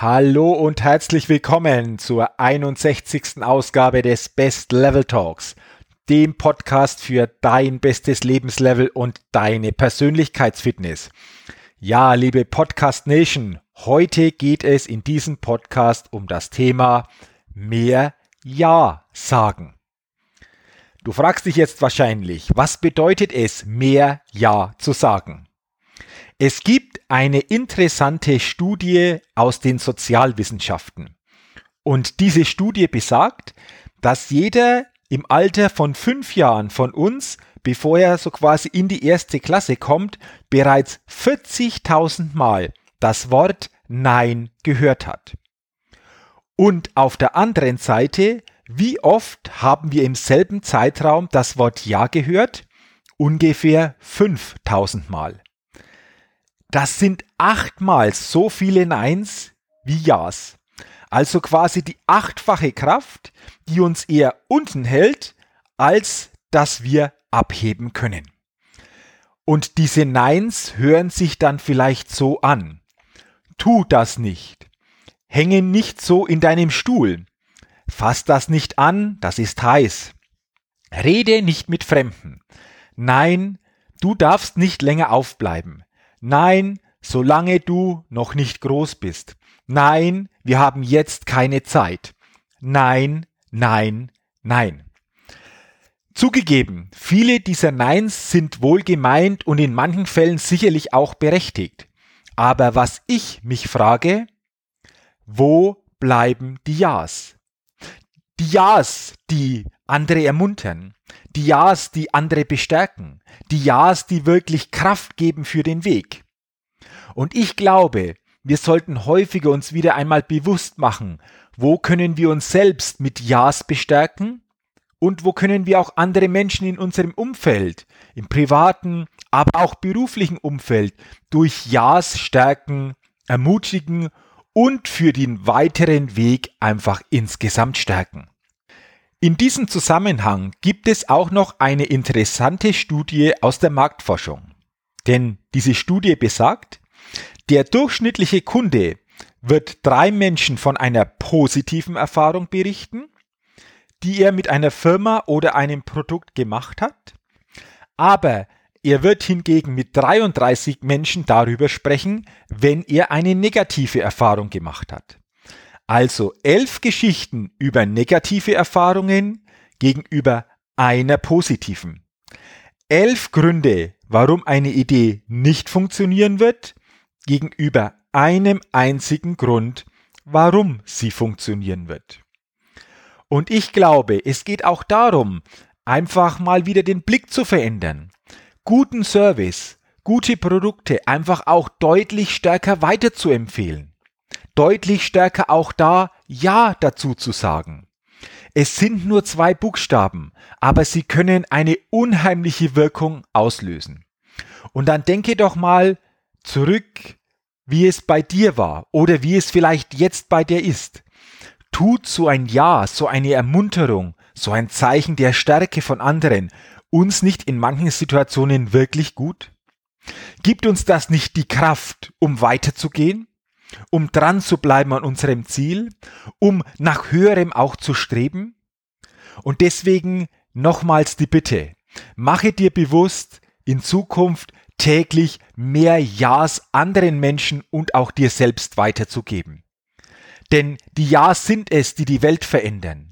Hallo und herzlich willkommen zur 61. Ausgabe des Best Level Talks, dem Podcast für dein bestes Lebenslevel und deine Persönlichkeitsfitness. Ja, liebe Podcast Nation, heute geht es in diesem Podcast um das Thema mehr Ja sagen. Du fragst dich jetzt wahrscheinlich, was bedeutet es, mehr Ja zu sagen? Es gibt eine interessante Studie aus den Sozialwissenschaften. Und diese Studie besagt, dass jeder im Alter von fünf Jahren von uns, bevor er so quasi in die erste Klasse kommt, bereits 40.000 Mal das Wort Nein gehört hat. Und auf der anderen Seite, wie oft haben wir im selben Zeitraum das Wort Ja gehört? Ungefähr 5000 Mal. Das sind achtmal so viele Neins wie Ja's. Also quasi die achtfache Kraft, die uns eher unten hält, als dass wir abheben können. Und diese Neins hören sich dann vielleicht so an. Tu das nicht. Hänge nicht so in deinem Stuhl. Fass das nicht an, das ist heiß. Rede nicht mit Fremden. Nein, du darfst nicht länger aufbleiben. Nein, solange du noch nicht groß bist. Nein, wir haben jetzt keine Zeit. Nein, nein, nein. Zugegeben, viele dieser Neins sind wohl gemeint und in manchen Fällen sicherlich auch berechtigt. Aber was ich mich frage, wo bleiben die Ja's? Die Ja's, die andere ermuntern, die Ja's, die andere bestärken, die Ja's, die wirklich Kraft geben für den Weg. Und ich glaube, wir sollten häufiger uns wieder einmal bewusst machen, wo können wir uns selbst mit Ja's bestärken und wo können wir auch andere Menschen in unserem Umfeld, im privaten, aber auch beruflichen Umfeld durch Ja's stärken, ermutigen und für den weiteren Weg einfach insgesamt stärken. In diesem Zusammenhang gibt es auch noch eine interessante Studie aus der Marktforschung. Denn diese Studie besagt, der durchschnittliche Kunde wird drei Menschen von einer positiven Erfahrung berichten, die er mit einer Firma oder einem Produkt gemacht hat, aber er wird hingegen mit 33 Menschen darüber sprechen, wenn er eine negative Erfahrung gemacht hat. Also elf Geschichten über negative Erfahrungen gegenüber einer positiven. Elf Gründe, warum eine Idee nicht funktionieren wird, gegenüber einem einzigen Grund, warum sie funktionieren wird. Und ich glaube, es geht auch darum, einfach mal wieder den Blick zu verändern. Guten Service, gute Produkte einfach auch deutlich stärker weiterzuempfehlen deutlich stärker auch da Ja dazu zu sagen. Es sind nur zwei Buchstaben, aber sie können eine unheimliche Wirkung auslösen. Und dann denke doch mal zurück, wie es bei dir war oder wie es vielleicht jetzt bei dir ist. Tut so ein Ja, so eine Ermunterung, so ein Zeichen der Stärke von anderen uns nicht in manchen Situationen wirklich gut? Gibt uns das nicht die Kraft, um weiterzugehen? um dran zu bleiben an unserem Ziel, um nach höherem auch zu streben? Und deswegen nochmals die Bitte, mache dir bewusst, in Zukunft täglich mehr Ja's anderen Menschen und auch dir selbst weiterzugeben. Denn die Ja's sind es, die die Welt verändern.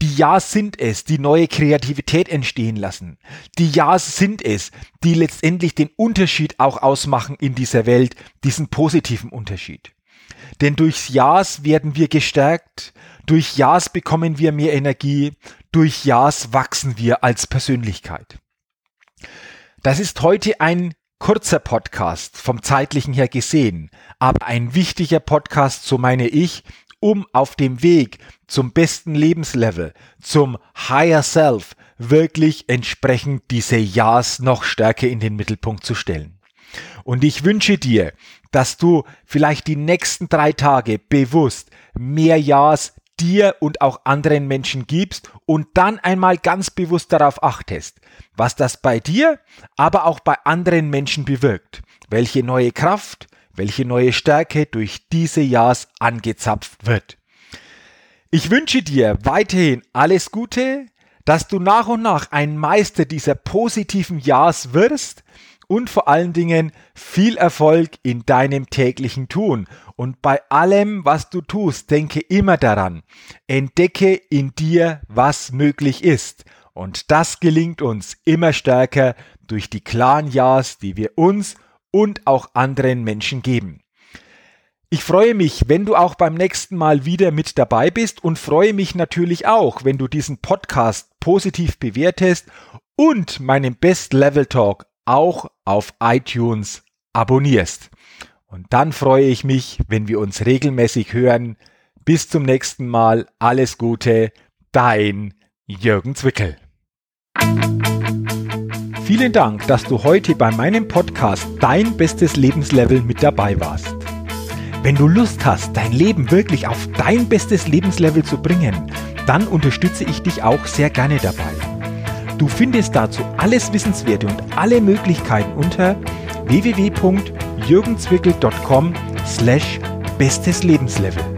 Die Ja's sind es, die neue Kreativität entstehen lassen. Die Ja's sind es, die letztendlich den Unterschied auch ausmachen in dieser Welt, diesen positiven Unterschied. Denn durchs Ja's werden wir gestärkt, durch Ja's bekommen wir mehr Energie, durch Ja's wachsen wir als Persönlichkeit. Das ist heute ein kurzer Podcast vom zeitlichen her gesehen, aber ein wichtiger Podcast, so meine ich, um auf dem Weg zum besten Lebenslevel, zum Higher Self, wirklich entsprechend diese Ja's noch stärker in den Mittelpunkt zu stellen. Und ich wünsche dir, dass du vielleicht die nächsten drei Tage bewusst mehr Ja's dir und auch anderen Menschen gibst und dann einmal ganz bewusst darauf achtest, was das bei dir, aber auch bei anderen Menschen bewirkt, welche neue Kraft, welche neue Stärke durch diese Ja's angezapft wird. Ich wünsche dir weiterhin alles Gute, dass du nach und nach ein Meister dieser positiven Ja's wirst und vor allen Dingen viel Erfolg in deinem täglichen Tun. Und bei allem, was du tust, denke immer daran, entdecke in dir, was möglich ist. Und das gelingt uns immer stärker durch die klaren Ja's, die wir uns und auch anderen Menschen geben. Ich freue mich, wenn du auch beim nächsten Mal wieder mit dabei bist und freue mich natürlich auch, wenn du diesen Podcast positiv bewertest und meinen Best Level Talk auch auf iTunes abonnierst. Und dann freue ich mich, wenn wir uns regelmäßig hören. Bis zum nächsten Mal. Alles Gute. Dein Jürgen Zwickel. Vielen Dank, dass du heute bei meinem Podcast Dein bestes Lebenslevel mit dabei warst. Wenn du Lust hast, dein Leben wirklich auf dein bestes Lebenslevel zu bringen, dann unterstütze ich dich auch sehr gerne dabei. Du findest dazu alles Wissenswerte und alle Möglichkeiten unter www.jürgenzwickel.com slash bestes Lebenslevel.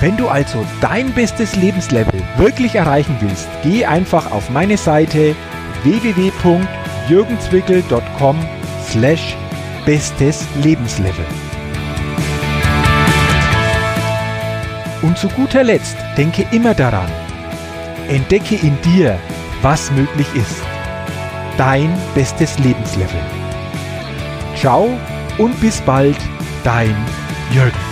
Wenn du also dein bestes Lebenslevel wirklich erreichen willst, geh einfach auf meine Seite www.jürgenzwickel.com slash bestes Lebenslevel. Und zu guter Letzt denke immer daran, entdecke in dir, was möglich ist. Dein bestes Lebenslevel. Ciao und bis bald, dein Jürgen.